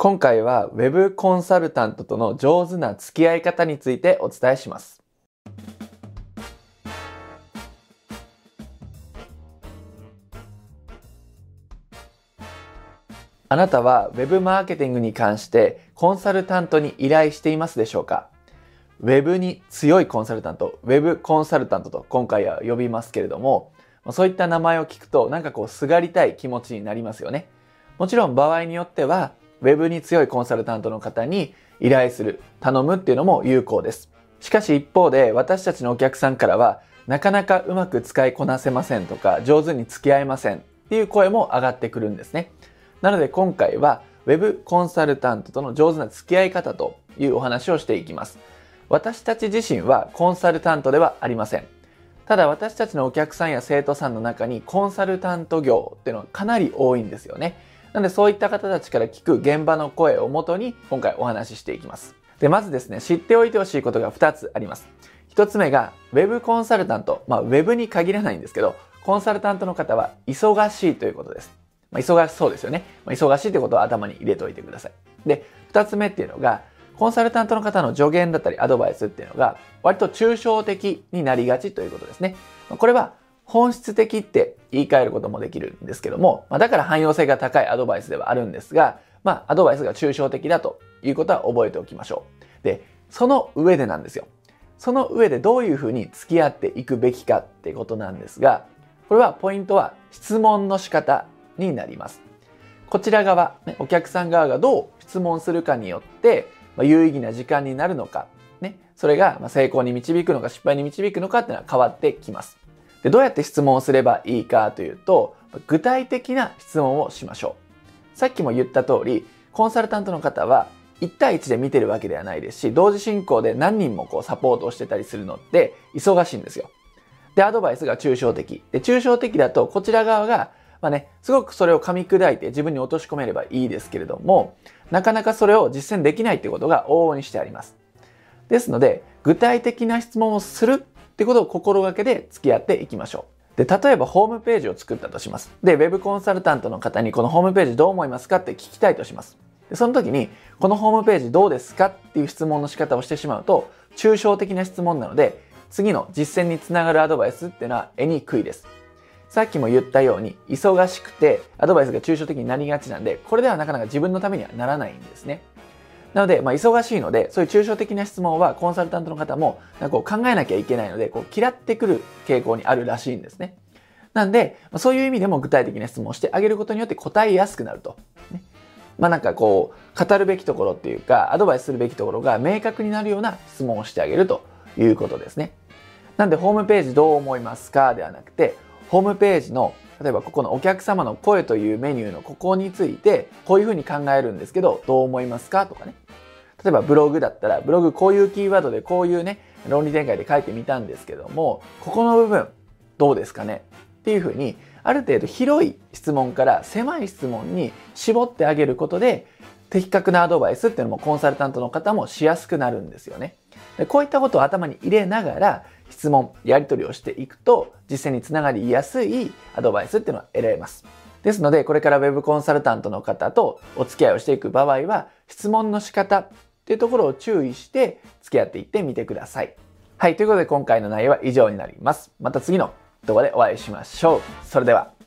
今回は Web コンサルタントとの上手な付き合い方についてお伝えします。あなたは Web マーケティングに関してコンサルタントに依頼していますでしょうか？Web に強いコンサルタント、Web コンサルタントと今回は呼びますけれども、そういった名前を聞くとなんかこうすがりたい気持ちになりますよね。もちろん場合によっては Web に強いコンサルタントの方に依頼する、頼むっていうのも有効です。しかし一方で私たちのお客さんからはなかなかうまく使いこなせませんとか上手に付き合えませんっていう声も上がってくるんですね。なので今回は Web コンサルタントとの上手な付き合い方というお話をしていきます。私たち自身はコンサルタントではありません。ただ私たちのお客さんや生徒さんの中にコンサルタント業っていうのはかなり多いんですよね。なのでそういった方たちから聞く現場の声をもとに今回お話ししていきます。で、まずですね、知っておいてほしいことが2つあります。1つ目が Web コンサルタント。まあ Web に限らないんですけど、コンサルタントの方は忙しいということです。まあ、忙しそうですよね。まあ、忙しいってことを頭に入れておいてください。で、二つ目っていうのが、コンサルタントの方の助言だったりアドバイスっていうのが、割と抽象的になりがちということですね。これは本質的って言い換えることもできるんですけども、まあ、だから汎用性が高いアドバイスではあるんですが、まあ、アドバイスが抽象的だということは覚えておきましょう。で、その上でなんですよ。その上でどういうふうに付き合っていくべきかってことなんですが、これはポイントは質問の仕方になります。こちら側、ね、お客さん側がどう質問するかによって、まあ、有意義な時間になるのか、ね、それが成功に導くのか失敗に導くのかっていうのは変わってきます。でどうやって質問をすればいいかというと、具体的な質問をしましょう。さっきも言った通り、コンサルタントの方は1対1で見てるわけではないですし、同時進行で何人もこうサポートをしてたりするのって忙しいんですよ。で、アドバイスが抽象的。で、抽象的だとこちら側がまあね、すごくそれを噛み砕いて自分に落とし込めればいいですけれども、なかなかそれを実践できないってことが往々にしてあります。ですので、具体的な質問をするってことを心がけて付き合っていきましょう。で、例えばホームページを作ったとします。で、ウェブコンサルタントの方にこのホームページどう思いますかって聞きたいとします。でその時に、このホームページどうですかっていう質問の仕方をしてしまうと、抽象的な質問なので、次の実践につながるアドバイスっていうのは得にくいです。さっきも言ったように、忙しくてアドバイスが抽象的になりがちなんで、これではなかなか自分のためにはならないんですね。なので、まあ、忙しいので、そういう抽象的な質問はコンサルタントの方もなんかこう考えなきゃいけないので、こう嫌ってくる傾向にあるらしいんですね。なんで、まあ、そういう意味でも具体的な質問をしてあげることによって答えやすくなると。ね、まあなんかこう、語るべきところっていうか、アドバイスするべきところが明確になるような質問をしてあげるということですね。なんで、ホームページどう思いますかではなくて、ホームページの例えばここのお客様の声というメニューのここについてこういうふうに考えるんですけどどう思いますかとかね例えばブログだったらブログこういうキーワードでこういうね論理展開で書いてみたんですけどもここの部分どうですかねっていうふうにある程度広い質問から狭い質問に絞ってあげることで的確なアドバイスっていうのもコンサルタントの方もしやすくなるんですよね。でこういったことを頭に入れながら質問、やり取りをしていくと実践につながりやすいアドバイスっていうのは得られます。ですので、これから Web コンサルタントの方とお付き合いをしていく場合は、質問の仕方っていうところを注意して付き合っていってみてください。はい、ということで今回の内容は以上になります。また次の動画でお会いしましょう。それでは。